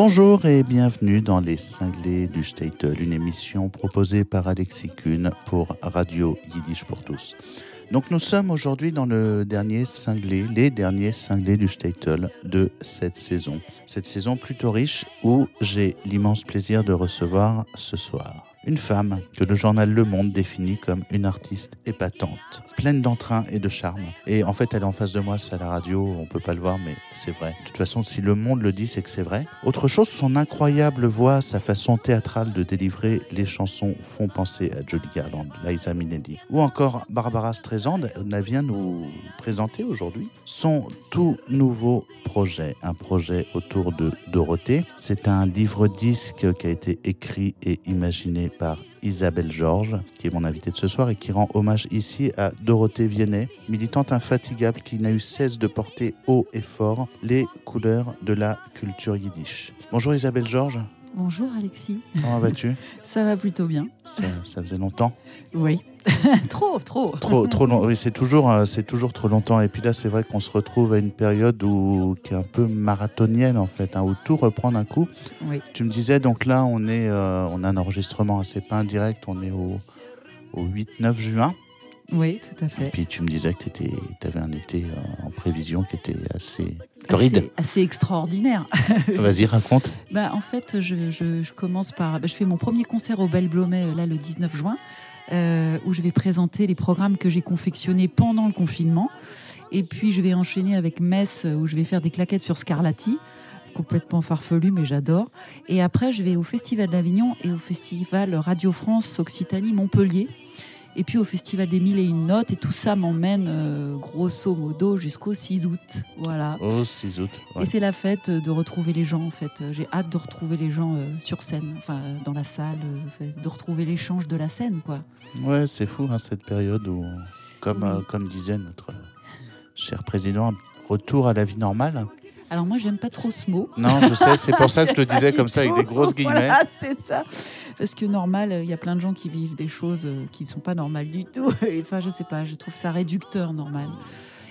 Bonjour et bienvenue dans Les Cinglés du Statel, une émission proposée par Alexis Kuhn pour Radio Yiddish pour tous. Donc nous sommes aujourd'hui dans le dernier cinglé, les derniers cinglés du Statel de cette saison. Cette saison plutôt riche où j'ai l'immense plaisir de recevoir ce soir une femme que le journal Le Monde définit comme une artiste épatante, pleine d'entrain et de charme. Et en fait, elle est en face de moi, c'est à la radio, on peut pas le voir, mais c'est vrai. De toute façon, si Le Monde le dit, c'est que c'est vrai. Autre chose, son incroyable voix, sa façon théâtrale de délivrer les chansons font penser à Jodie Garland, Liza Minnelli. Ou encore Barbara Streisand, elle vient nous présenter aujourd'hui son tout nouveau projet, un projet autour de Dorothée. C'est un livre-disque qui a été écrit et imaginé par Isabelle Georges, qui est mon invitée de ce soir et qui rend hommage ici à Dorothée Viennet, militante infatigable qui n'a eu cesse de porter haut et fort les couleurs de la culture yiddish. Bonjour Isabelle Georges. Bonjour Alexis. Comment vas-tu? Ça va plutôt bien. Ça, ça faisait longtemps Oui. trop, trop. Trop, trop long. Oui, c'est toujours, euh, c'est toujours trop longtemps. Et puis là, c'est vrai qu'on se retrouve à une période où, qui est un peu marathonienne en fait, hein, où tout reprend d'un coup. Oui. Tu me disais, donc là, on est, euh, on a un enregistrement, c'est pas indirect, on est au, au 8-9 juin. Oui, tout à fait. Et puis tu me disais que tu avais un été euh, en prévision qui était assez torride. Assez, assez extraordinaire. Vas-y, raconte. Bah, en fait, je, je, je commence par. Bah, je fais mon premier concert au Belle Blomet, là, le 19 juin, euh, où je vais présenter les programmes que j'ai confectionnés pendant le confinement. Et puis, je vais enchaîner avec Metz, où je vais faire des claquettes sur Scarlatti complètement farfelu, mais j'adore. Et après, je vais au Festival d'Avignon et au Festival Radio France Occitanie Montpellier. Et puis au Festival des Mille et une notes, et tout ça m'emmène euh, grosso modo jusqu'au 6 août. Voilà. Au 6 août. ouais. Et c'est la fête de retrouver les gens, en fait. J'ai hâte de retrouver les gens euh, sur scène, enfin euh, dans la salle, de retrouver l'échange de la scène, quoi. Ouais, c'est fou hein, cette période où, comme, Oui. comme disait notre cher président, retour à la vie normale. Alors moi, j'aime pas trop ce mot. Non, je sais, c'est pour ça que je le disais comme ça avec des grosses guillemets. Voilà, c'est ça. Parce que normal, il y a plein de gens qui vivent des choses euh, qui ne sont pas normales du tout. Enfin, je sais pas, je trouve ça réducteur normal.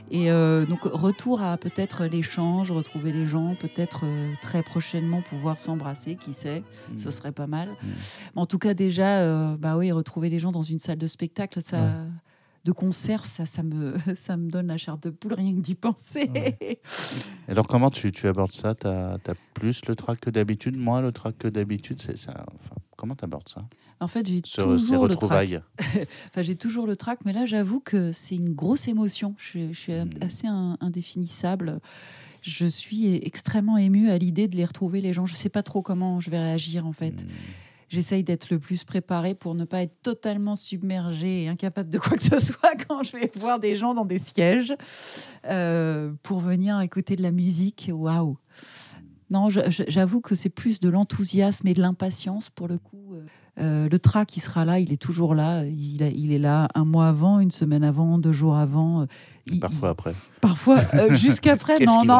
Et euh, donc, retour à peut-être l'échange, retrouver les gens, peut-être euh, très prochainement pouvoir s'embrasser, qui sait, Mm. ce serait pas mal. Mm. En tout cas, déjà, euh, bah oui, retrouver les gens dans une salle de spectacle, ça. Ouais. De concert, ça, ça, me, ça me donne la chair de poule rien que d'y penser. Ouais. Alors comment tu, tu abordes ça? Tu as, plus le trac que d'habitude Moins le trac que d'habitude? C'est ça. Enfin, Comment tu abordes ça? En fait, j'ai toujours le trac. retrouvailles Enfin, j'ai toujours le trac, mais là, j'avoue que c'est une grosse émotion. Je, suis- je suis Mm. assez in- indéfinissable. Je suis extrêmement émue à l'idée de les retrouver, les gens. Je ne sais pas trop comment je vais réagir, en fait. Hmm. J'essaye d'être le plus préparée pour ne pas être totalement submergée et incapable de quoi que ce soit quand je vais voir des gens dans des sièges euh, pour venir écouter de la musique. Waouh! Non, j'avoue que c'est plus de l'enthousiasme et de l'impatience pour le coup. Euh, le trac, il sera là, il est toujours là. Il, a- il est là un mois avant, une semaine avant, deux jours avant. euh, il- Parfois après. parfois euh, jusqu'après. Non, non,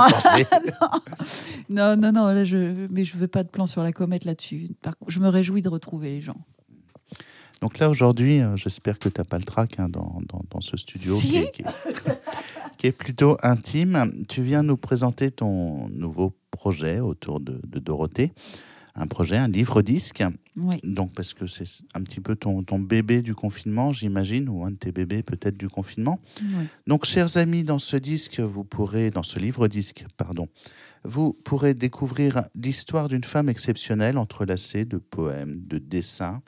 non, non, non. Là, je, mais je veux pas de plan sur la comète là-dessus. Je me réjouis de retrouver les gens. Donc là aujourd'hui, euh, j'espère que tu n'as pas le trac hein, dans, dans- dans ce studio Si. qui, est, qui est- qui est plutôt intime. Tu viens nous présenter ton nouveau projet autour de, de Dorothée. Un projet, un livre-disque. Oui. Donc, parce que c'est un petit peu ton, ton bébé du confinement, j'imagine, ou un de tes bébés peut-être du confinement. oui. Donc, chers amis, dans ce disque, vous pourrez, dans ce livre-disque, pardon, vous pourrez découvrir l'histoire d'une femme exceptionnelle, entrelacée de poèmes, de dessins,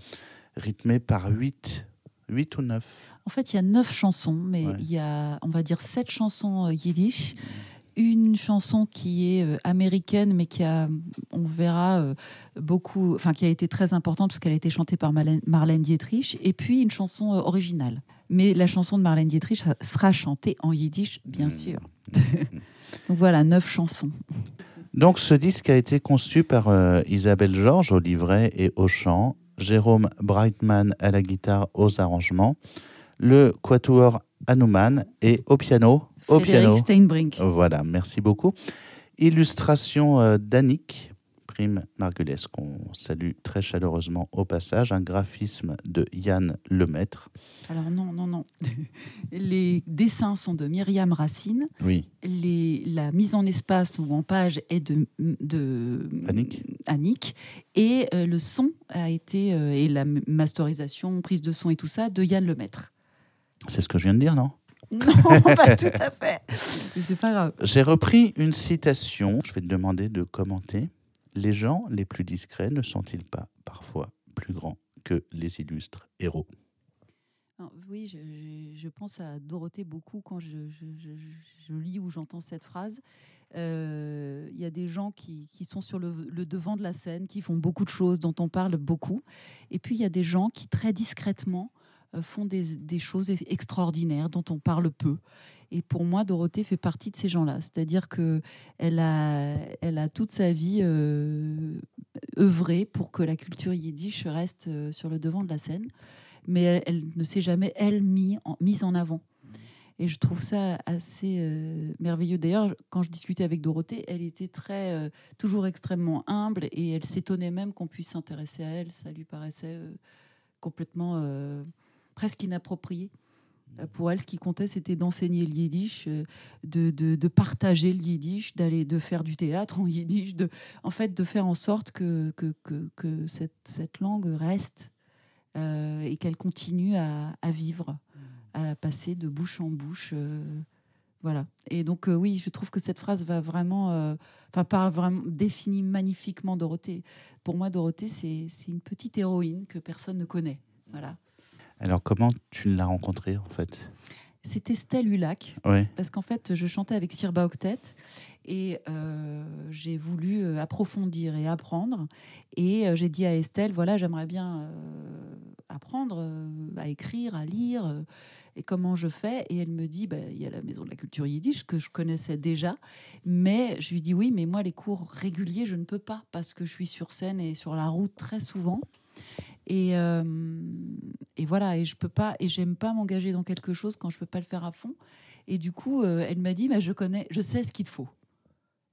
rythmée par huit, huit ou neuf. En fait, il y a neuf chansons, mais Ouais. il y a, on va dire, sept chansons euh, yiddish. Une chanson qui est euh, américaine, mais qui a, on verra, euh, beaucoup, enfin, qui a été très importante parce qu'elle a été chantée par Marlène, Dietrich. Et puis une chanson euh, originale. Mais la chanson de Marlène Dietrich sera chantée en yiddish, bien Mm. sûr. Donc voilà, neuf chansons. Donc, ce disque a été conçu par euh, Isabelle Georges au livret et au chant, Jérôme Brightman à la guitare aux arrangements, le quatuor Hanuman et au piano. Au Frédéric piano. Steinbrink. Voilà, merci beaucoup. Illustration euh, d'Annick, Prime Margules, qu'on salue très chaleureusement au passage, un graphisme de Yann Lemaître. Alors non, non, non. Les dessins sont de Myriam Racine. Oui. Les, la mise en espace ou en page est de, de Annick. Annick. Et euh, le son a été, euh, et la masterisation, prise de son et tout ça, de Yann Lemaître. C'est ce que je viens de dire, non? Non, pas tout à fait. Mais c'est pas grave. J'ai repris une citation, je vais te demander de commenter. Les gens les plus discrets ne sont-ils pas parfois plus grands que les illustres héros? Oui, je, je- je pense à Dorothée beaucoup quand je, je- je- je lis ou j'entends cette phrase. Euh, Il y a des gens qui, qui sont sur le, le devant de la scène, qui font beaucoup de choses, dont on parle beaucoup. Et puis il y a des gens qui, très discrètement, euh, font des, choses extraordinaires, dont on parle peu. Et pour moi, Dorothée fait partie de ces gens-là. C'est-à-dire que elle a, elle a toute sa vie euh, œuvré pour que la culture yiddish reste euh, sur le devant de la scène mais elle, ne s'est jamais, elle, mis mise en avant. Et je trouve ça assez euh, merveilleux. D'ailleurs, quand je discutais avec Dorothée, elle était très, euh, toujours extrêmement humble et elle s'étonnait même qu'on puisse s'intéresser à elle. Ça lui paraissait euh, complètement, euh, presque inapproprié. Euh, Pour elle, ce qui comptait, c'était d'enseigner le yiddish, euh, de, de- partager le yiddish, d'aller, de faire du théâtre en yiddish, de, en fait, de faire en sorte que, que, que, cette, cette langue reste euh, et qu'elle continue à, à vivre, à passer de bouche en bouche. voilà. Et donc, oui, je trouve que cette phrase va vraiment, enfin, parle vraiment, définit magnifiquement Dorothée. Pour moi, Dorothée, c'est c'est une petite héroïne que personne ne connaît. Voilà. Alors, comment tu l'as rencontrée, en fait? C'était Estelle Hulac. Oui. parce qu'en fait, je chantais avec Sirba Octet et euh, j'ai voulu euh, approfondir et apprendre. Et euh, j'ai dit à Estelle, voilà, j'aimerais bien euh, apprendre à écrire, à lire. et comment je fais? Et elle me dit, bah, il y a la Maison de la Culture Yiddish que je connaissais déjà. Mais je lui dis, oui, mais moi, les cours réguliers, je ne peux pas parce que je suis sur scène et sur la route très souvent. Et, euh, et voilà, et je peux pas, et j'aime pas m'engager dans quelque chose quand je peux pas le faire à fond. Et du coup, euh, elle m'a dit, bah, je connais, je sais ce qu'il te faut.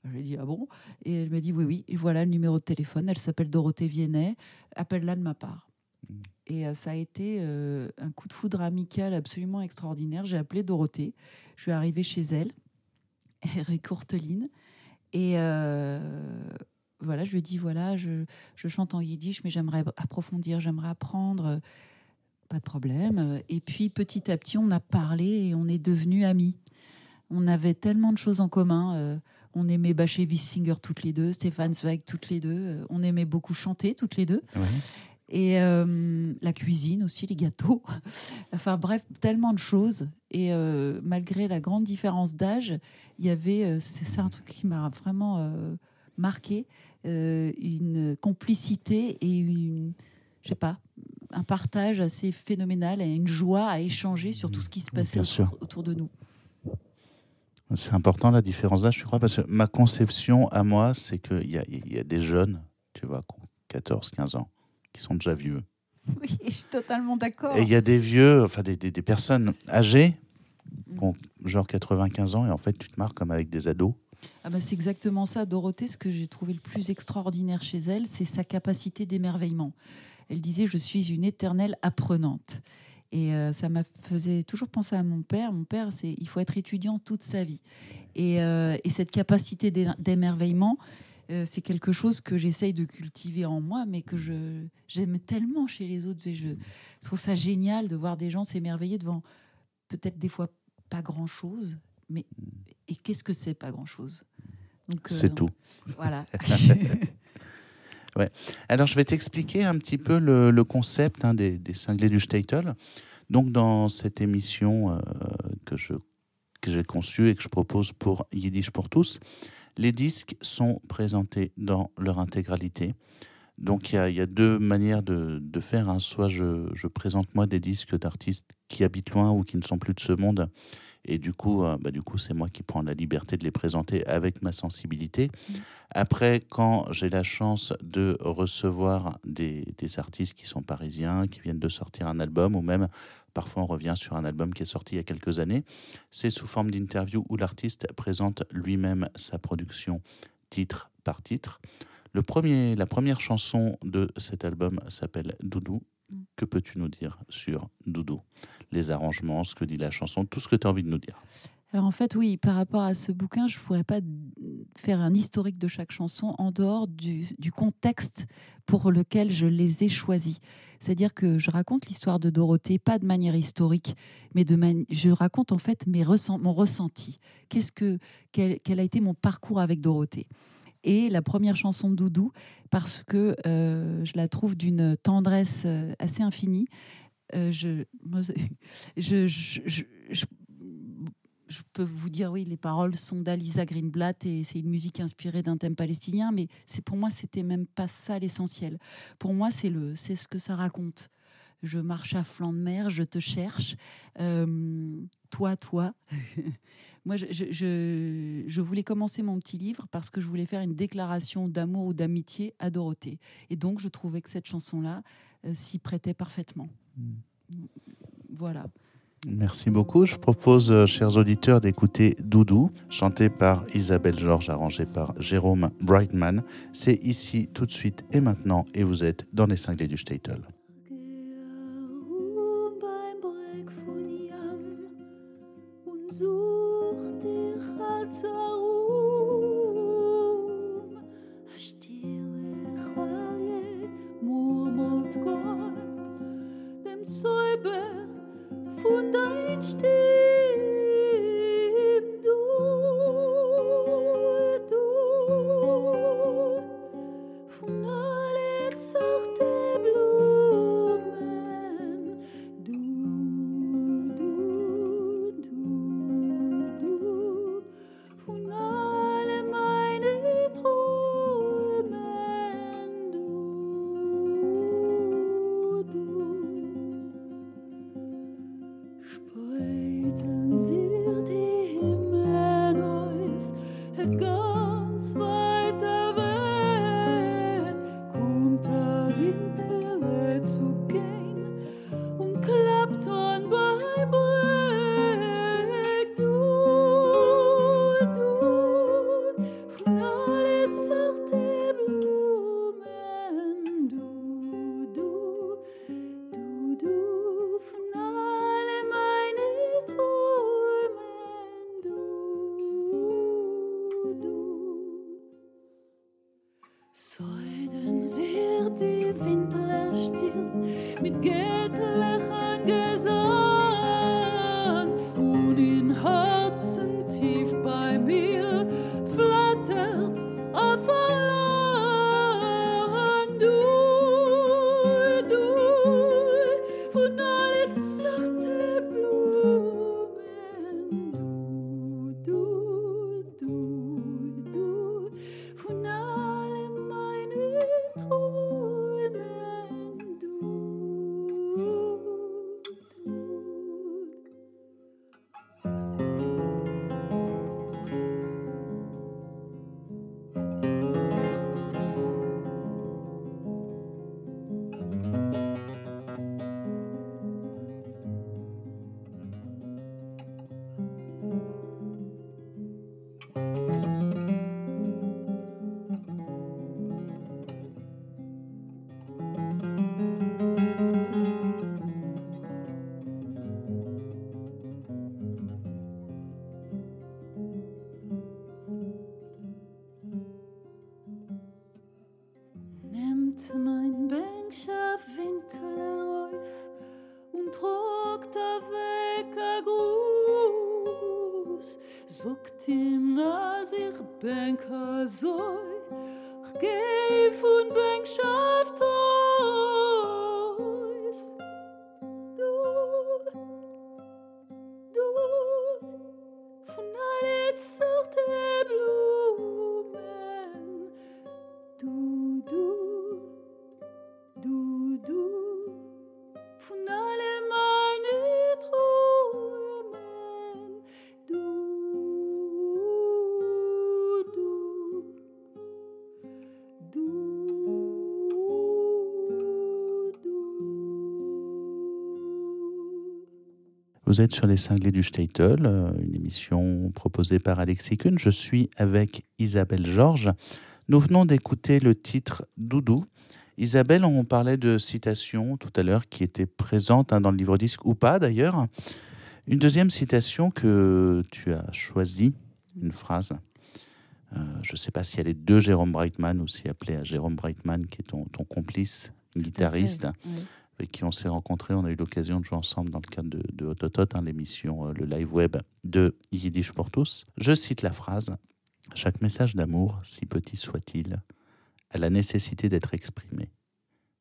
Je lui ai dit, ah bon? Et elle m'a dit, oui, oui, et voilà le numéro de téléphone. Elle s'appelle Dorothée Viennet. Appelle-la de ma part. Mm. Et euh, ça a été un coup de foudre amical absolument extraordinaire. J'ai appelé Dorothée. Je suis arrivée chez elle, rue Courteline. Et voilà, je lui ai dit, voilà, je, je chante en yiddish, mais j'aimerais approfondir, j'aimerais apprendre. Pas de problème. Et puis petit à petit, on a parlé et on est devenus amis. On avait tellement de choses en commun. Euh, on aimait bâcher Wissinger toutes les deux, Stéphane Zweig toutes les deux. Euh, on aimait beaucoup chanter toutes les deux. Et euh, la cuisine aussi, les gâteaux. enfin bref, tellement de choses. Et euh, malgré la grande différence d'âge, il y avait, c'est ça un truc qui m'a vraiment euh, marqué, une complicité et une, je sais pas, un partage assez phénoménal et une joie à échanger sur tout ce qui se passait autour, autour de nous. C'est important la différence d'âge, je crois, parce que ma conception à moi, c'est qu'il y a, y a des jeunes, tu vois, qui ont 14, 15 ans, qui sont déjà vieux. Oui, je suis totalement d'accord. Et il y a des vieux, enfin des, des- des personnes âgées, qui ont genre 95 ans, et en fait, tu te marres comme avec des ados. Ah bah, c'est exactement ça. Dorothée, ce que j'ai trouvé le plus extraordinaire chez elle, c'est sa capacité d'émerveillement. Elle disait Je suis une éternelle apprenante. Et euh, ça m'a faisait toujours penser à mon père. Mon père, c'est il faut être étudiant toute sa vie. Et, euh, et cette capacité d'é- d'émerveillement, euh, c'est quelque chose que j'essaye de cultiver en moi, mais que j'aime tellement chez les autres. Et Je trouve ça génial de voir des gens s'émerveiller devant peut-être des fois pas grand chose, mais et qu'est-ce que c'est pas grand chose Donc euh, C'est tout. Voilà. Alors, je vais t'expliquer un petit peu le, le concept hein, des, des cinglés du Statel. Donc, dans cette émission euh, que je que j'ai conçue et que je propose pour Yiddish pour tous, les disques sont présentés dans leur intégralité. Donc, il y a, il y a deux manières de, de faire. hein. Soit je, je présente moi des disques d'artistes qui habitent loin ou qui ne sont plus de ce monde. Et du coup, euh, bah, du coup, c'est moi qui prends la liberté de les présenter avec ma sensibilité. Après, quand j'ai la chance de recevoir des, des artistes qui sont parisiens, qui viennent de sortir un album, ou même parfois on revient sur un album qui est sorti il y a quelques années, c'est sous forme d'interview où l'artiste présente lui-même sa production titre par titre. Le premier, la première chanson de cet album s'appelle Doudou. Mm. Que peux-tu nous dire sur Doudou Les arrangements, ce que dit la chanson, tout ce que tu as envie de nous dire? Alors en fait, oui, par rapport à ce bouquin, je ne pourrais pas faire un historique de chaque chanson en dehors du, contexte pour lequel je les ai choisis. C'est-à-dire que je raconte l'histoire de Dorothée, pas de manière historique, mais de je raconte en fait mes mon ressenti. Qu'est-ce que quel, a été mon parcours avec Dorothée? Et la première chanson de Doudou parce que euh, je la trouve d'une tendresse euh, assez infinie. Euh, je, peux vous dire, oui, les paroles sont d'Alisa Greenblatt et c'est une musique inspirée d'un thème palestinien, mais pour moi, c'était même pas ça l'essentiel. Pour moi, c'est c'est ce que ça raconte. Je marche à flanc de mer, je te cherche, euh, toi, toi. moi, je, je, je, voulais commencer mon petit livre parce que je voulais faire une déclaration d'amour ou d'amitié à Dorothée. Et donc, je trouvais que cette chanson-là euh, s'y prêtait parfaitement. Hmm. Voilà. Merci beaucoup. Je propose, euh, chers auditeurs, d'écouter Doudou, chanté par Isabelle Georges, arrangé par Jérôme Brightman. C'est ici, tout de suite et maintenant, et vous êtes dans les cinglés du Statel. dein Stil. Vous êtes sur les cinglés du Statel, euh, une émission proposée par Alexis Kuhn. Je suis avec Isabelle Georges. Nous venons d'écouter le titre Doudou. Isabelle, on parlait de citation tout à l'heure qui était présente hein, dans le livre disque ou pas d'ailleurs. Une deuxième citation que tu as choisie, une phrase. Euh, je ne sais pas si elle est de Jérôme Brightman ou si appelée à Jérôme Brightman, qui est ton, ton complice, guitariste, avec qui on s'est rencontrés. On a eu l'occasion de jouer ensemble dans le cadre de, de hein, l'émission, euh, le live web de Yiddish pour tous. Je cite la phrase Chaque message d'amour, si petit soit-il, a la nécessité d'être exprimé.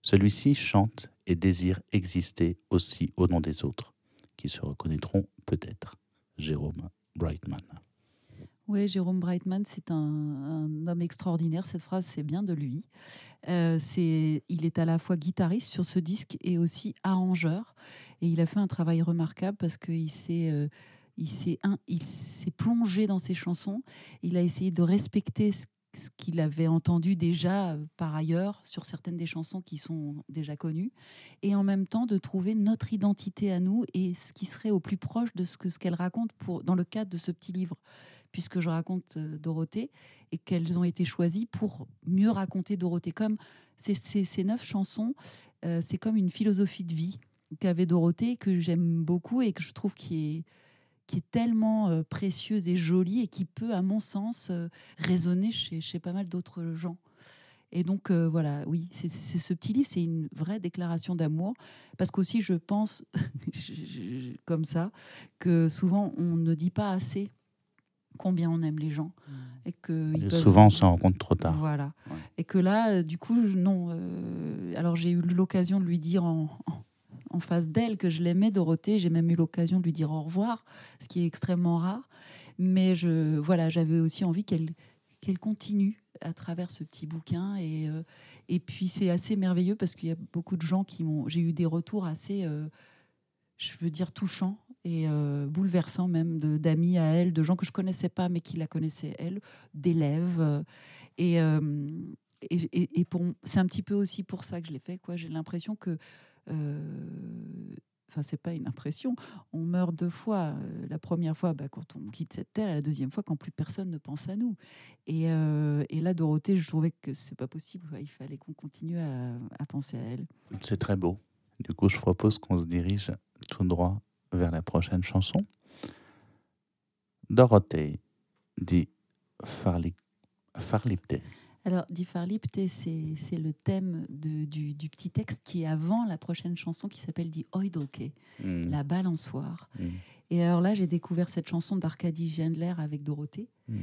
Celui-ci chante et désire exister aussi au nom des autres qui se reconnaîtront peut-être. Jérôme Brightman. Oui, Jérôme Brightman, c'est un, homme extraordinaire. Cette phrase, c'est bien de lui. Euh, il est à la fois guitariste sur ce disque et aussi arrangeur. Et il a fait un travail remarquable parce qu'il s'est, euh, il s'est, plongé dans ses chansons. Il a essayé de respecter ce qu'il avait entendu déjà euh, par ailleurs sur certaines des chansons qui sont déjà connues, et en même temps de trouver notre identité à nous et ce qui serait au plus proche de ce ce qu'elle raconte pour, dans le cadre de ce petit livre, puisque je raconte euh, Dorothée, et qu'elles ont été choisies pour mieux raconter Dorothée. Comme ces, neuf chansons, euh, c'est comme une philosophie de vie qu'avait Dorothée, que j'aime beaucoup et que je trouve qui est qui est tellement euh, précieuse et jolie et qui peut, à mon sens, résonner chez, pas mal d'autres gens. Et donc, voilà, oui, c'est ce petit livre, c'est une vraie déclaration d'amour. Parce qu'aussi, je pense, comme ça, que souvent, on ne dit pas assez combien on aime les gens. Mmh. Et que souvent, on s'en rend compte trop tard. Voilà. Et que là, du coup, non. alors, j'ai eu l'occasion de lui dire en en face d'elle que je l'aimais, Dorothée. J'ai même eu l'occasion de lui dire au revoir, ce qui est extrêmement rare. Mais je, voilà, j'avais aussi envie qu'elle qu'elle continue à travers ce petit bouquin. Et, euh, et puis c'est assez merveilleux parce qu'il y a beaucoup de gens qui m'ont. J'ai eu des retours assez, euh, je veux dire, touchants et euh, bouleversants même d'amis à elle, de gens que je connaissais pas mais qui la connaissaient elle, d'élèves. Et, et, et, c'est un petit peu aussi pour ça que je l'ai fait. Quoi. J'ai l'impression que euh, enfin c'est pas une impression, on meurt deux fois. Euh, la première fois bah, quand on quitte cette terre et la deuxième fois quand plus personne ne pense à nous. Et, euh, et là, Dorothée, je trouvais que c'est pas possible. Il fallait qu'on continue à, à, penser à elle. C'est très beau. Du coup, je propose qu'on se dirige tout droit vers la prochaine chanson. Dorothée dit Farlipte. Alors, Die Verliebte, c'est le thème de, du, du, petit texte qui est avant la prochaine chanson qui s'appelle Die Eudelke, mm. la balançoire. Mm. Et alors là, j'ai découvert cette chanson d'Arcadie Gendler avec Dorothée. Mm.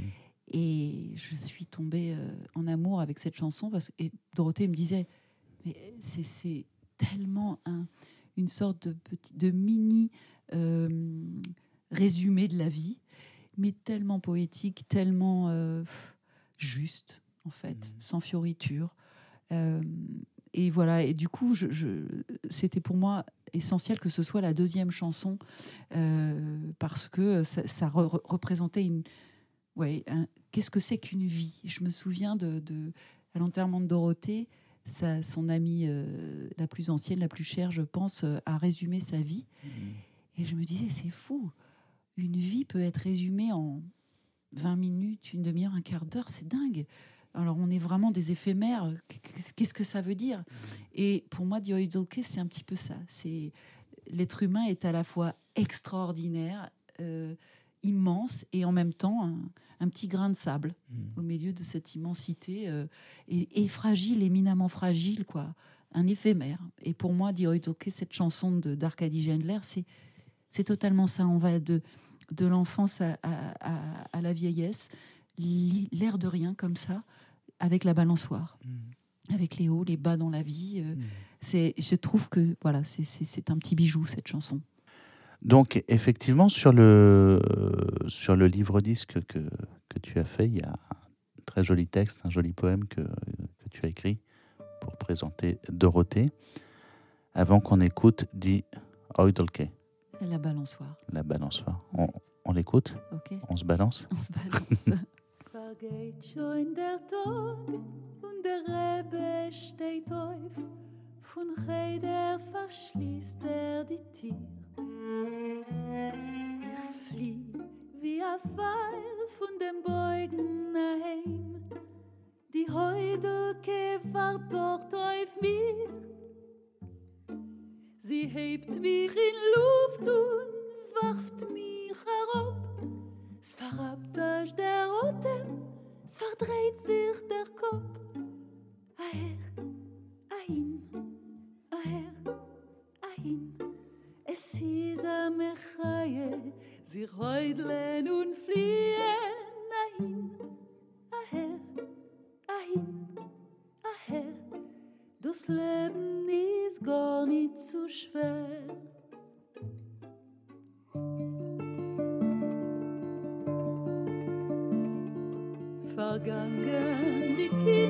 Et je suis tombée euh, en amour avec cette chanson. Parce, et Dorothée me disait, mais c'est tellement un, une sorte de, petit, de mini résumé de la vie, mais tellement poétique, tellement euh, juste en fait, mmh. sans fioriture. Euh, et voilà, et du coup, je, c'était pour moi essentiel que ce soit la deuxième chanson euh, parce que ça, représentait une. Ouais, qu'est-ce que c'est qu'une vie? Je me souviens de, de à l'enterrement de Dorothée, sa, son amie euh, la plus ancienne, la plus chère, je pense, a résumé sa vie. Mmh. Et je me disais, c'est fou. Une vie peut être résumée en 20 minutes, une demi-heure, un quart d'heure, c'est dingue. Alors, on est vraiment des éphémères. Qu'est-ce que ça veut dire? Et pour moi, Dioïdolke, c'est un petit peu ça. C'est l'être humain est à la fois extraordinaire, euh, immense, et en même temps un, petit grain de sable mmh. au milieu de cette immensité euh, et, fragile, éminemment fragile, quoi. Un éphémère. Et pour moi, Dioïdolke, cette chanson d'Arcadie Gendler, c'est c'est totalement ça. On va de de l'enfance à, à, la vieillesse, l'air de rien comme ça avec la balançoire, mm. avec les hauts, les bas dans la vie. Euh, mm. C'est, je trouve que voilà, c'est un petit bijou cette chanson. Donc effectivement sur le sur le livre disque que, que tu as fait, il y a un très joli texte, un joli poème que, que tu as écrit pour présenter Dorothée. Avant qu'on écoute, dit Oidolke. La balançoire. La balançoire. On, on l'écoute okay. On se balance On se balance. der und der steht auf. Von verschließt er die er wie ein von Beugen. Die war dort auf mir. Hebt mich in Luft und warft mich herab. Es verrabt euch der Atem, es verdreht sich der Kopf. Aher, ahin, aher, ahin. Es ist am Echaie, sich heudeln und fliehen. Ahin, aher, ahin, aher. Das Leben gar nicht so schwer. Vergangen die Kindheit,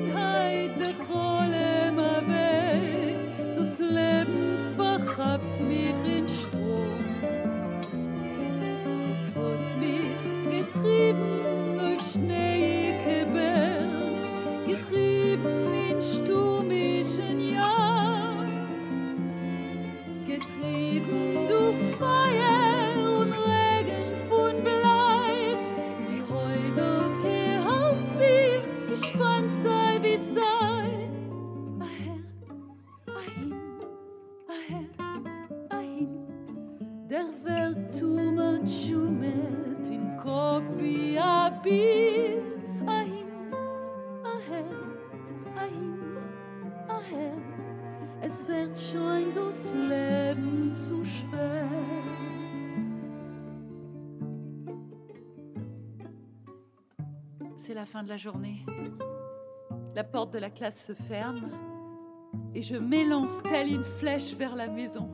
fin de la journée. La porte de la classe se ferme et je m'élance telle une flèche vers la maison.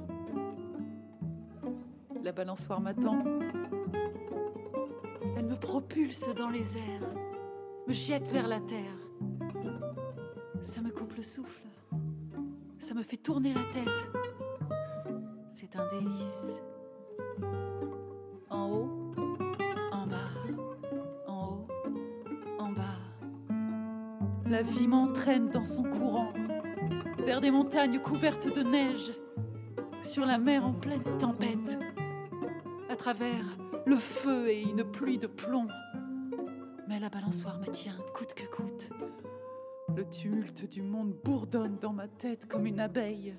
La balançoire m'attend. Elle me propulse dans les airs, me jette vers la terre. Ça me coupe le souffle. Ça me fait tourner la tête. C'est un délice. La vie m'entraîne dans son courant, vers des montagnes couvertes de neige, sur la mer en pleine tempête, à travers le feu et une pluie de plomb. Mais la balançoire me tient coûte que coûte. Le tumulte du monde bourdonne dans ma tête comme une abeille.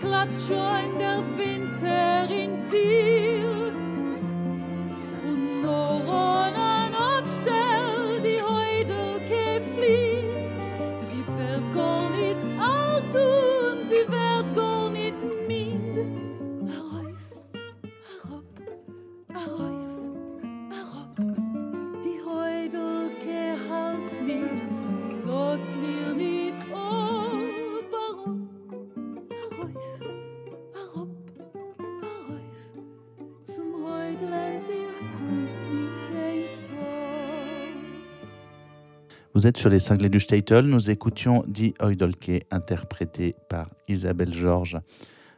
Klappt schon der Winter in dir. Vous êtes sur les cinglés du Statel. Nous écoutions Die Eudolke, interprété par Isabelle Georges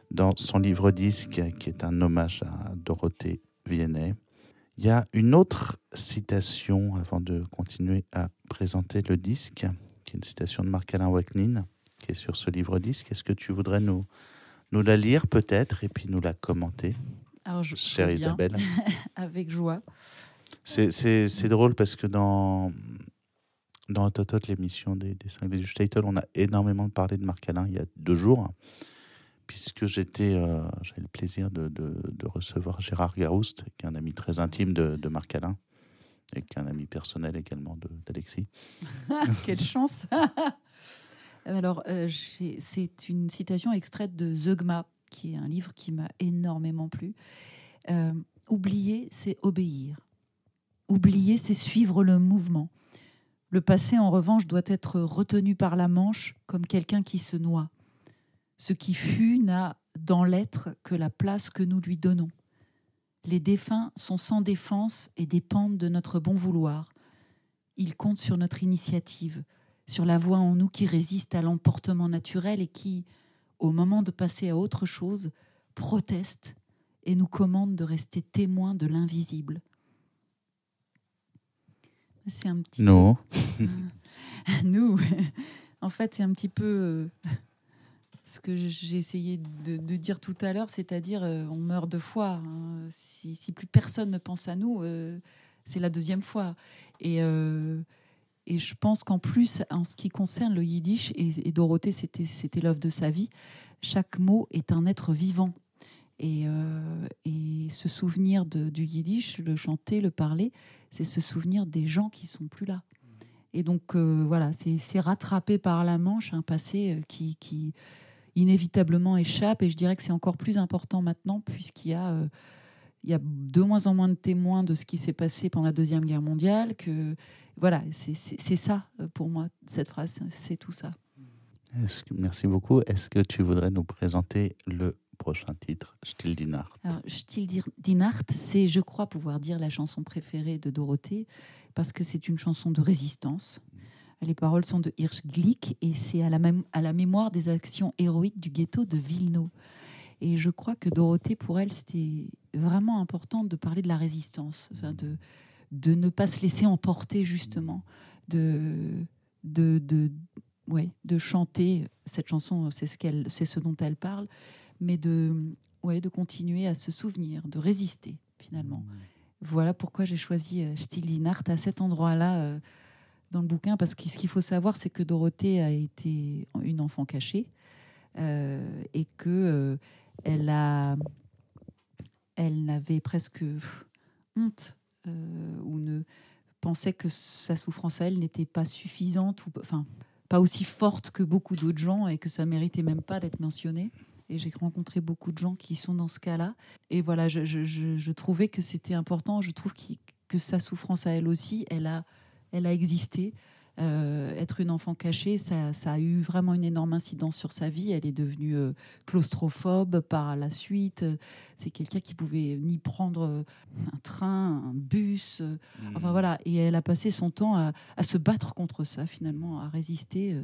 dans son livre disque, qui est un hommage à Dorothée Viennet. Il y a une autre citation avant de continuer à présenter le disque, qui est une citation de Marc-Alain Wacknin, qui est sur ce livre disque. Est-ce que tu voudrais nous, nous la lire peut-être et puis nous la commenter, Alors, je, chère Isabelle? Avec joie. C'est drôle parce que dans, dans Totot, l'émission des, des cinglés du Statel, on a énormément parlé de Marc Alain il y a deux jours, puisque j'étais, euh, le plaisir de, de- recevoir Gérard Garouste, qui est un ami très intime de, Marc Alain, et qui est un ami personnel également d'Alexis. Quelle chance Alors, euh, c'est une citation extraite de Zeugma, qui est un livre qui m'a énormément plu. Euh, oublier, c'est obéir. Oublier, c'est suivre le mouvement. Le passé, en revanche, doit être retenu par la manche comme quelqu'un qui se noie. Ce qui fut n'a dans l'être que la place que nous lui donnons. Les défunts sont sans défense et dépendent de notre bon vouloir. Ils comptent sur notre initiative, sur la voix en nous qui résiste à l'emportement naturel et qui, au moment de passer à autre chose, proteste et nous commande de rester témoins de l'invisible. C'est un petit Non. Nous, en fait, c'est un petit peu euh, ce que j'ai essayé de, de dire tout à l'heure, c'est-à-dire euh, on meurt deux fois. hein. Si, si plus personne ne pense à nous, euh, c'est la deuxième fois. Et, euh, et je pense qu'en plus, en ce qui concerne le yiddish, et, et Dorothée, c'était c'était l'œuvre de sa vie, chaque mot est un être vivant. Et, euh, et se souvenir de- du yiddish, le chanter, le parler, c'est se souvenir des gens qui sont plus là. Et donc, euh, voilà, c'est rattraper par la manche un passé euh, qui, inévitablement échappe. Et je dirais que c'est encore plus important maintenant, puisqu'il y a. y a de moins en moins de témoins de ce qui s'est passé pendant la Deuxième Guerre mondiale. Que, voilà, c'est ça pour moi, cette phrase, c'est tout ça. Merci beaucoup. Est-ce que tu voudrais nous présenter le prochain titre, Still die Nacht Alors, die Nacht, c'est, je crois, pouvoir dire la chanson préférée de Dorothée, parce que c'est une chanson de résistance. Les paroles sont de Hirsch Glick et c'est à la, même, à la mémoire des actions héroïques du ghetto de Vilno. Et je crois que Dorothée, pour elle, c'était vraiment important de parler de la résistance, enfin de, de ne pas se laisser emporter, justement, de, de, de, ouais, de chanter cette chanson, c'est ce, qu'elle, c'est ce dont elle parle, mais de, ouais, de continuer à se souvenir, de résister, finalement. Voilà pourquoi j'ai choisi euh, Nacht à cet endroit-là euh, dans le bouquin, parce que ce qu'il faut savoir, c'est que Dorothée a été une enfant cachée euh, et que euh, elle a, elle n'avait presque honte euh, ou ne pensait que sa souffrance à elle n'était pas suffisante ou enfin pas aussi forte que beaucoup d'autres gens et que ça méritait même pas d'être mentionné. Et j'ai rencontré beaucoup de gens qui sont dans ce cas-là. Et voilà, je, je- je- je trouvais que c'était important. Je trouve que sa souffrance à elle aussi, elle a, elle a existé. Euh, être une enfant cachée, ça, ça a eu vraiment une énorme incidence sur sa vie. Elle est devenue euh, claustrophobe par la suite. C'est quelqu'un qui pouvait ni prendre euh, un train, un bus. euh, Enfin voilà, et elle a passé son temps à, à se battre contre ça finalement, à résister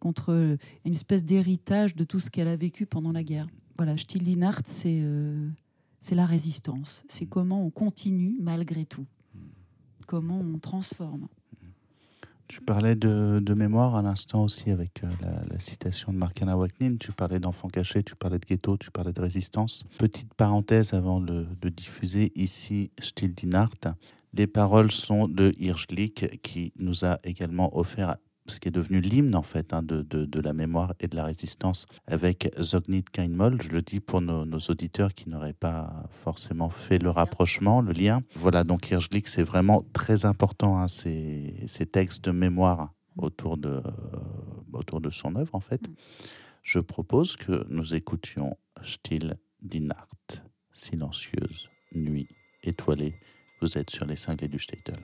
contre euh, une espèce d'héritage de tout ce qu'elle a vécu pendant la guerre. Voilà, Nacht, c'est euh, c'est la résistance. C'est comment on continue malgré tout. Comment on transforme. Tu parlais de, mémoire à l'instant aussi avec euh, la, citation de Markana Waknin. Tu parlais d'enfants cachés, tu parlais de ghetto, tu parlais de résistance. Petite parenthèse avant de, diffuser ici Still die Nacht. Les paroles sont de Hirschlick qui nous a également offert ce qui est devenu l'hymne en fait hein, de, de, de la mémoire et de la résistance avec Zognit Kainmol. Je le dis pour nos, nos auditeurs qui n'auraient pas forcément fait le rapprochement, le lien. Voilà, donc Hirschlick, c'est vraiment très important, hein, ces, ces textes de mémoire autour de, euh, autour de son œuvre en fait. Mm. Je propose que nous écoutions Still die Nacht, silencieuse, nuit, étoilée. Vous êtes sur les cinglés du Statel.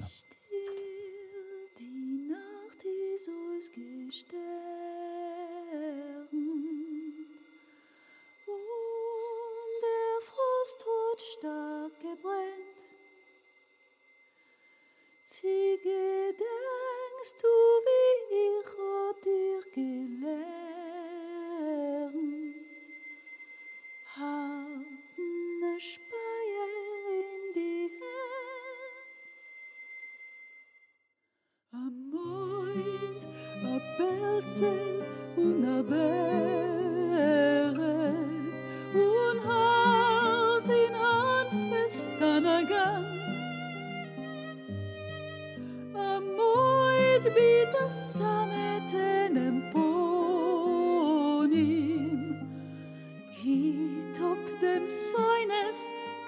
Op dem Säunes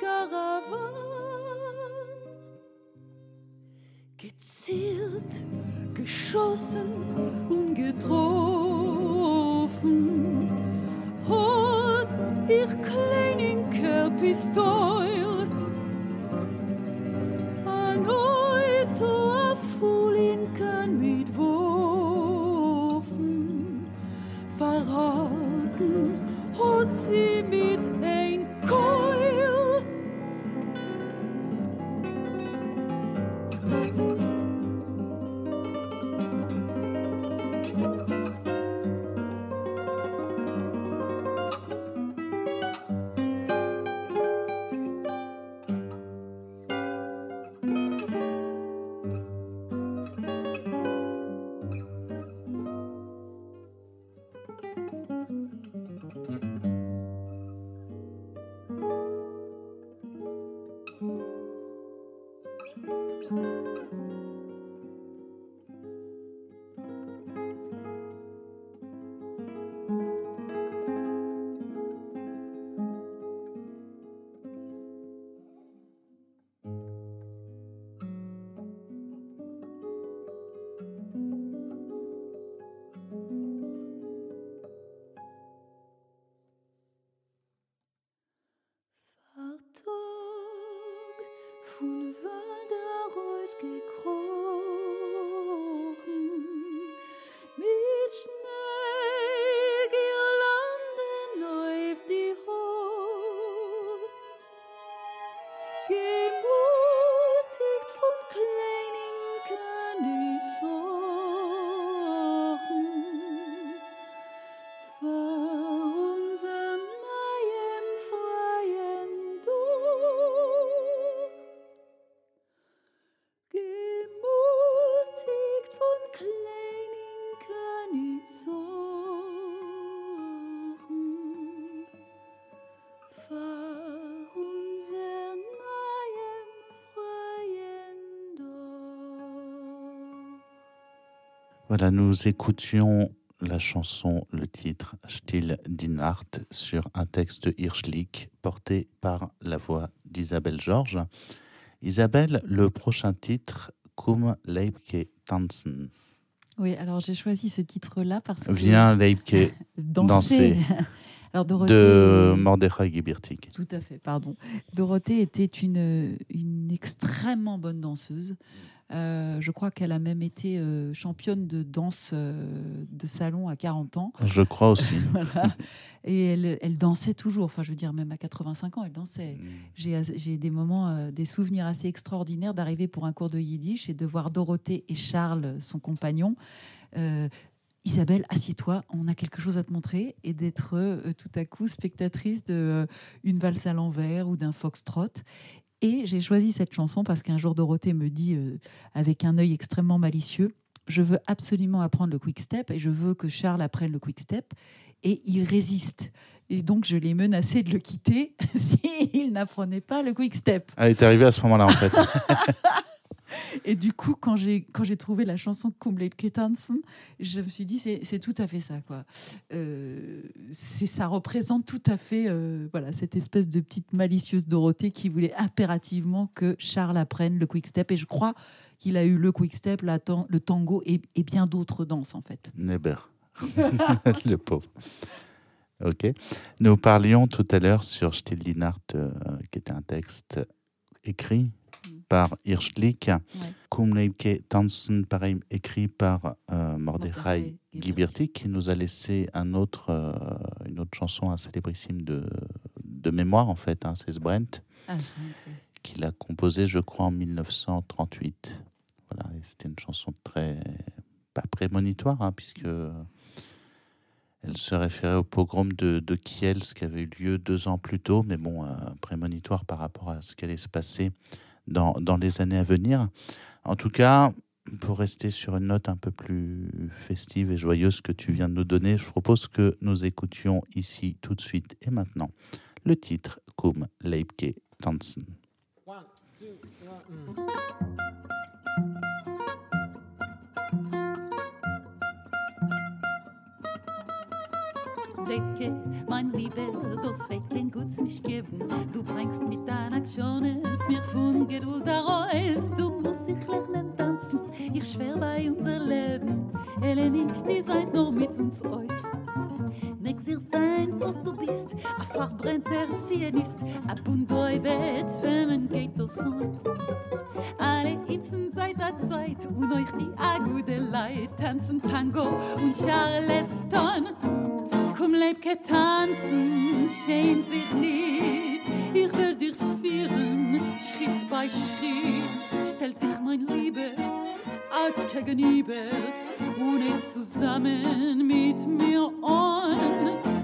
Karawan gezielt, geschossen und getroffen. Hat ihr kleinen Pistol Hun valgte rødske krog Voilà, nous écoutions la chanson, le titre Still Dinart sur un texte de Hirschlick porté par la voix d'Isabelle Georges. Isabelle, le prochain titre, Cum Leibke tanzen. Oui, alors j'ai choisi ce titre-là parce que. Viens Leibke danser. Alors Dorothée, de Mordechai Gibirtik. Tout à fait, pardon. Dorothée était une, une extrêmement bonne danseuse. Euh, je crois qu'elle a même été euh, championne de danse euh, de salon à 40 ans. Je crois aussi. Et elle, dansait toujours. Enfin, je veux dire, même à 85 ans, elle dansait. Mm. J'ai des moments, des souvenirs assez extraordinaires d'arriver pour un cours de yiddish et de voir Dorothée et Charles, son compagnon. Isabelle, assieds-toi, on a quelque chose à te montrer, et d'être tout à coup spectatrice d'une une valse à l'envers ou d'un foxtrot. Et j'ai choisi cette chanson parce qu'un jour Dorothée me dit, euh, avec un œil extrêmement malicieux, je veux absolument apprendre le quick step et je veux que Charles apprenne le quick step. Et il résiste. Et donc, je l'ai menacé de le quitter s'il n'apprenait pas le quick step. Il est arrivé à ce moment-là, en fait. Et du coup, quand j'ai quand j'ai trouvé la chanson Kumlet Ketansen, je me suis dit c'est tout à fait ça quoi. Euh, c'est ça représente tout à fait euh, voilà cette espèce de petite malicieuse Dorothée qui voulait impérativement que Charles apprenne le quick step. Et je crois qu'il a eu le quick step, le tango et, bien d'autres danses en fait. Neber, le pauvre. Ok. Nous parlions tout à l'heure sur Stillinart, euh, qui était un texte écrit par Hirschlick. Ouais. Tanzen, pareil, écrit par euh, Mordechai Gibirti, qui nous a laissé un autre, euh, une autre chanson, un célébrissime de, de mémoire, en fait, hein, c'est Brent, ah, qu'il a composé, je crois, en 1938. Voilà, c'était une chanson très, pas prémonitoire, hein, puisque elle se référait au pogrom de, de Kiel, ce qui avait eu lieu deux ans plus tôt, mais bon, euh, prémonitoire par rapport à ce qui allait se passer dans, dans, les années à venir. En tout cas, pour rester sur une note un peu plus festive et joyeuse que tu viens de nous donner, je propose que nous écoutions ici tout de suite et maintenant le titre Kum Leibke Tanzen. Decke, mein Liebe, das wird kein Guts nicht geben. Du bringst mit deiner Aktionen mir von Geduld heraus. Du musst dich lernen tanzen, ich schwör bei unser Leben. Elle nicht, die seid nur mit uns aus. Nix ihr sein, was du bist, a Fach brennt erziehen ist, a Bundoi wird zwemmen geht das so. Alle Itzen seit der Zeit und euch die Agude Leid tanzen Tango und Charleston. Komm leib ke tanzen schäm sich nicht. Ich will dir führen schritt bei schritt. Stellt sich mein liebe alt gegenüber. Ich zusammen mit mir an.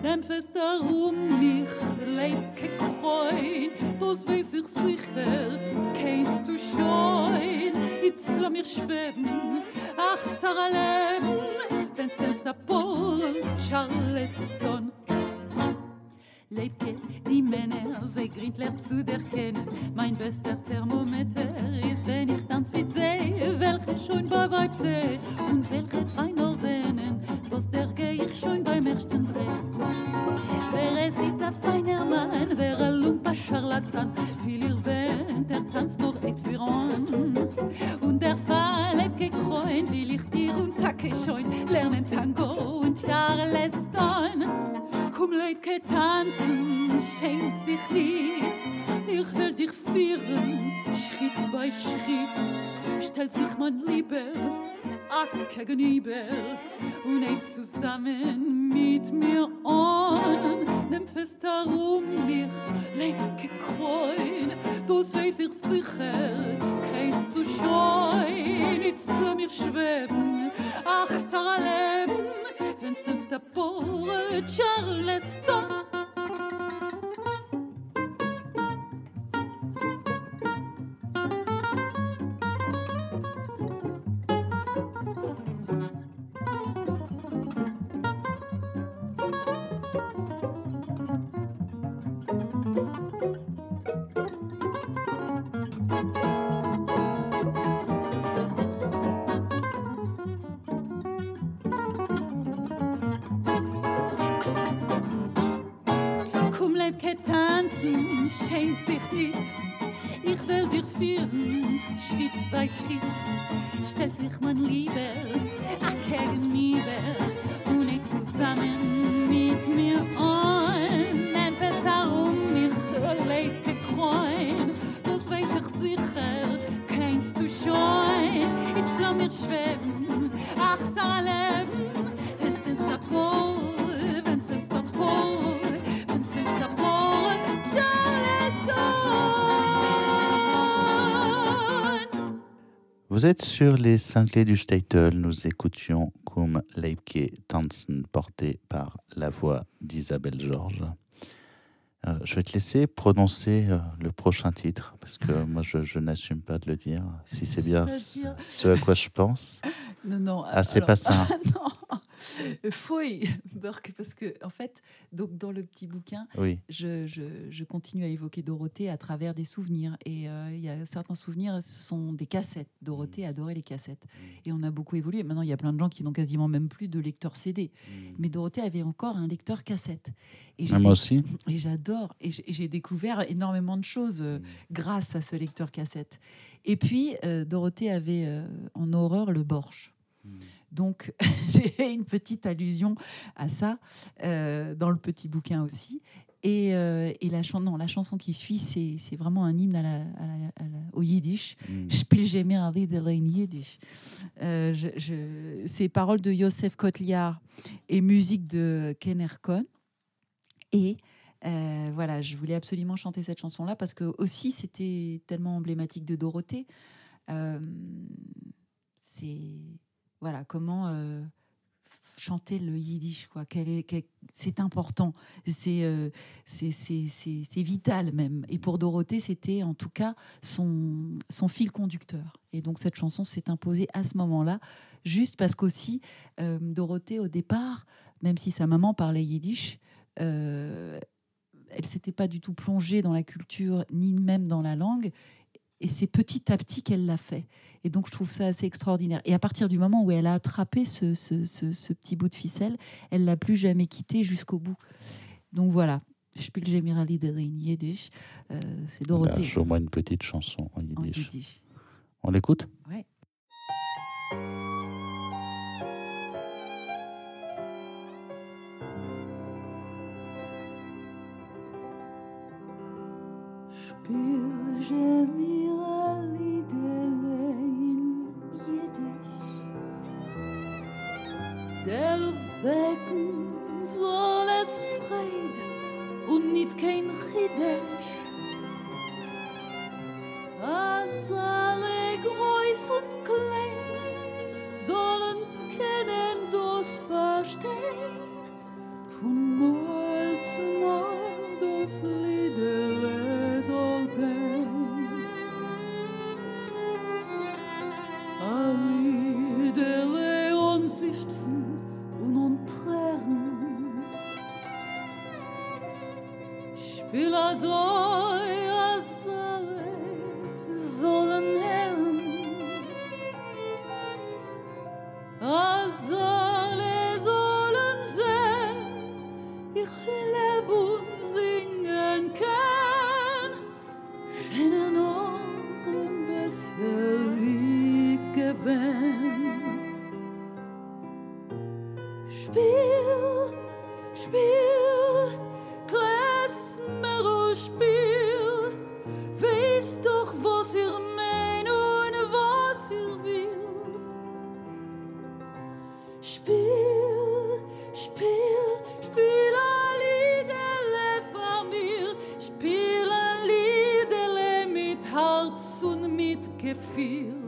Dem fest darum mich leib ke freuen das weiß ich sicher kennst du schon. Jetzt lass mich schweben ach Sarah leben Fensters da Pol, Charleston. Leibke, die Männer, sie grint lernt zu der kennen. Mein bester Thermometer ist, wenn ich tanz mit See, welche schon bei Weibte und welche frei gegenüber هل Vous êtes sur les cinglés du Statel. Nous écoutions Kum Leibke Tanzen, porté par la voix d'Isabelle Georges. Euh, je vais te laisser prononcer euh, le prochain titre, parce que moi, je, je n'assume pas de le dire. Si c'est bien ce, à quoi je pense. Non, non. Ah, c'est pas ça. non. Fouille, Burke, parce que, en fait, donc, dans le petit bouquin, Oui. je, je- je continue à évoquer Dorothée à travers des souvenirs. Et euh, il y a certains souvenirs, ce sont des cassettes. Dorothée adorait les cassettes. Et on a beaucoup évolué. Maintenant, il y a plein de gens qui n'ont quasiment même plus de lecteur CD. Mais Dorothée avait encore un lecteur cassette. Et Ah, moi aussi. et j'adore. Et j'ai- découvert énormément de choses euh, grâce à ce lecteur cassette. Et puis, euh, Dorothée avait euh, en horreur le borsch. Donc, j'ai une petite allusion à ça euh, dans le petit bouquin aussi. Et, euh, et la, chan- non, la chanson qui suit, c'est vraiment un hymne à la- à la- à la- au yiddish. Mm. Yiddish. Euh, je- je- c'est paroles de Yosef Kotliar et musique de Ken Erkon. Et euh, voilà, je voulais absolument chanter cette chanson-là parce que aussi c'était tellement emblématique de Dorothée. Euh, c'est voilà comment euh, chanter le yiddish quoi. C'est important, c'est euh, c'est- c'est vital même. Et pour Dorothée, c'était en tout cas son son fil conducteur. Et donc cette chanson s'est imposée à ce moment-là, juste parce qu'aussi euh, Dorothée au départ, même si sa maman parlait yiddish. euh, elle s'était pas du tout plongée dans la culture ni même dans la langue et c'est petit à petit qu'elle l'a fait. Et donc je trouve ça assez extraordinaire. Et à partir du moment où elle a attrapé ce, ce- ce- ce petit bout de ficelle elle l'a plus jamais quitté jusqu'au bout. Donc voilà. Spiel Gemirali de Rein Yiddish. Euh, c'est Dorothée. Joue-moi une petite chanson en en yiddish. yiddish. On l'écoute? Ouais. Spiel je Spiel, spiel, spiel ein Liedele von spiel ein Liedele mit Herz und mit Gefühl.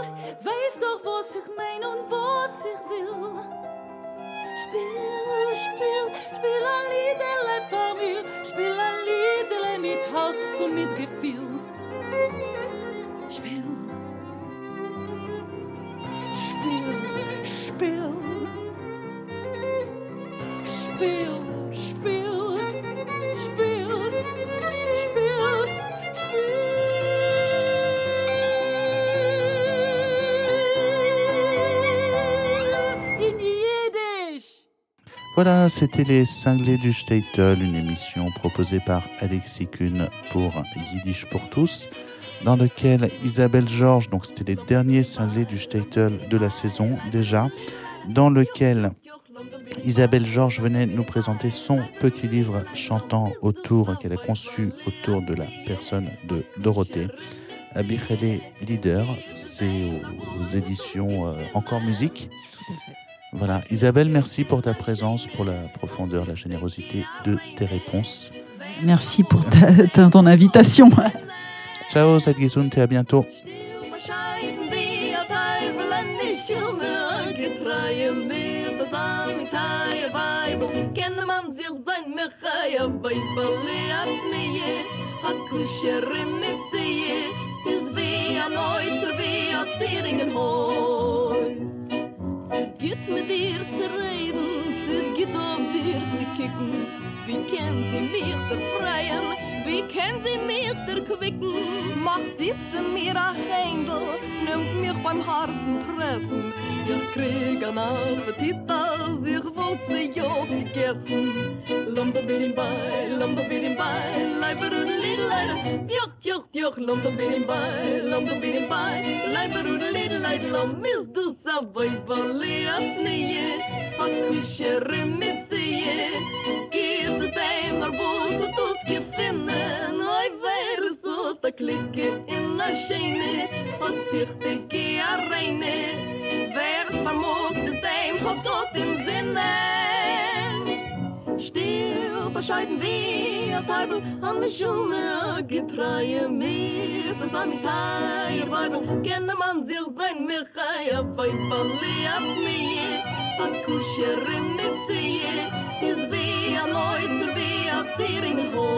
Weiß doch, was ich mein und was ich will. Spiel, Spiel, Spiel ein Liederle von mir. Spiel ein Liederle mit Herz und mit Gefühl. Voilà, c'était les cinglés du Statel, une émission proposée par Alexis Kuhn pour Yiddish pour tous, dans lequel Isabelle Georges, donc c'était les derniers cinglés du Statel de la saison déjà, dans lequel Isabelle Georges venait nous présenter son petit livre chantant autour, qu'elle a conçu autour de la personne de Dorothée. Abichele Leader, c'est aux éditions euh, Encore Musique. Voilà, Isabelle, merci pour ta présence, pour la profondeur, la générosité de tes réponses. Merci pour ta- ta- ton invitation. Ciao, Zed Gesund et à bientôt. is wie a wie a Es geht mit dir zu reden es geht auf dir zu kicken. Wie kennt sie mich befreien Wie kann sie mir erquicken? Macht diese mir ein Händel, nimmt mich beim harten Treffen. Ich krieg einen Appetit, als ich wollte ja gegessen. Lumba bin bei, lumba bin bei, leiber und lidler. Juch, juch, juch, lumba bin bei, lumba bin bei, leiber und lidler. Lumba ist du saboi, balias nie, hakushere misie. Gib dem, er wo du tust, gib finne. Oi ver så ta klicke in la skene, hat sich de ge a reine, ver vermog de dem hat Gott im Sinne. Still bescheiden wie a Teufel an der Schumme getreue mir zusammen mit Teier Weibel kenne man sich sein Michaia bei Verliat nie a Kuscherin mit sie is wie a Neuter wie a Zieringen Häus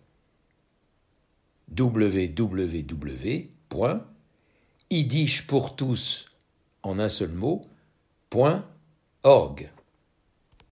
www.yiddishpourtous en un seul mot, .org.